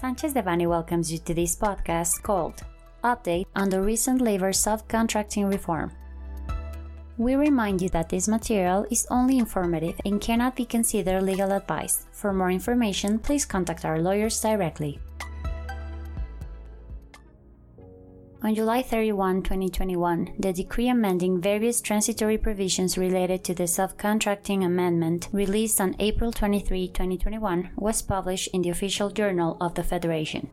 Sanchez Devanny welcomes you to this podcast called Update on the Recent Labor Subcontracting Reform. We remind you that this material is only informative and cannot be considered legal advice. For more information, please contact our lawyers directly. On July 31, 2021, the decree amending various transitory provisions related to the subcontracting amendment, released on April 23, 2021, was published in the official journal of the Federation.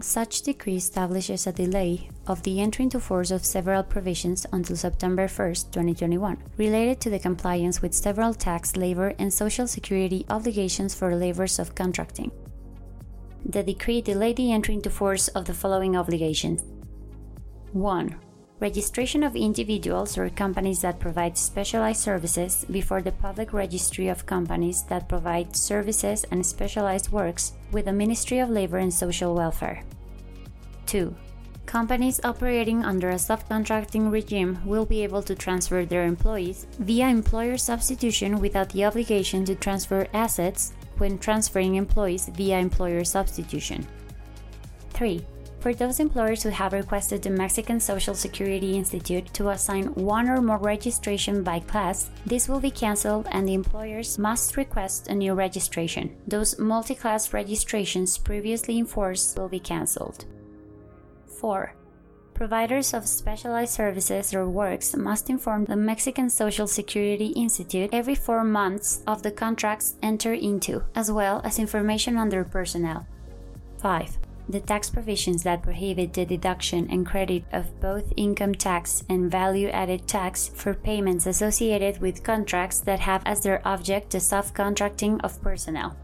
Such decree establishes a delay of the entry into force of several provisions until September 1, 2021, related to the compliance with several tax, labor, and social security obligations for labor subcontracting the decree delayed the entry into force of the following obligations 1. Registration of individuals or companies that provide specialized services before the Public Registry of Companies that provide services and specialized works with the Ministry of Labor and Social Welfare. 2. Companies operating under a subcontracting regime will be able to transfer their employees via employer substitution without the obligation to transfer assets when transferring employees via employer substitution. 3. For those employers who have requested the Mexican Social Security Institute to assign one or more registration by class, this will be canceled and the employers must request a new registration. Those multi class registrations previously enforced will be canceled. 4. Providers of specialized services or works must inform the Mexican Social Security Institute every four months of the contracts entered into, as well as information on their personnel. 5. The tax provisions that prohibit the deduction and credit of both income tax and value added tax for payments associated with contracts that have as their object the subcontracting of personnel.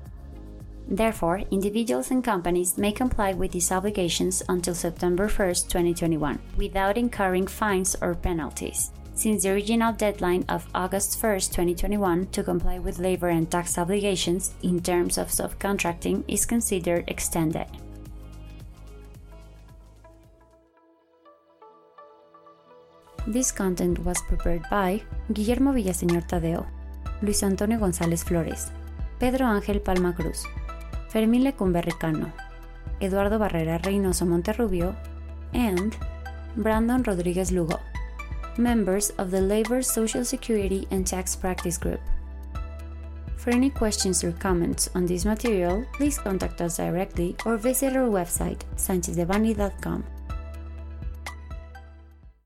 Therefore, individuals and companies may comply with these obligations until September 1, 2021, without incurring fines or penalties. Since the original deadline of August 1, 2021 to comply with labor and tax obligations in terms of subcontracting is considered extended. This content was prepared by Guillermo Villaseñor Tadeo, Luis Antonio González Flores, Pedro Ángel Palma Cruz, Fermín Lecumberri Cano, Eduardo Barrera Reynoso Monterrubio, and Brandon Rodriguez Lugo, members of the Labor, Social Security, and Tax Practice Group. For any questions or comments on this material, please contact us directly or visit our website, sanchezdevanny.com.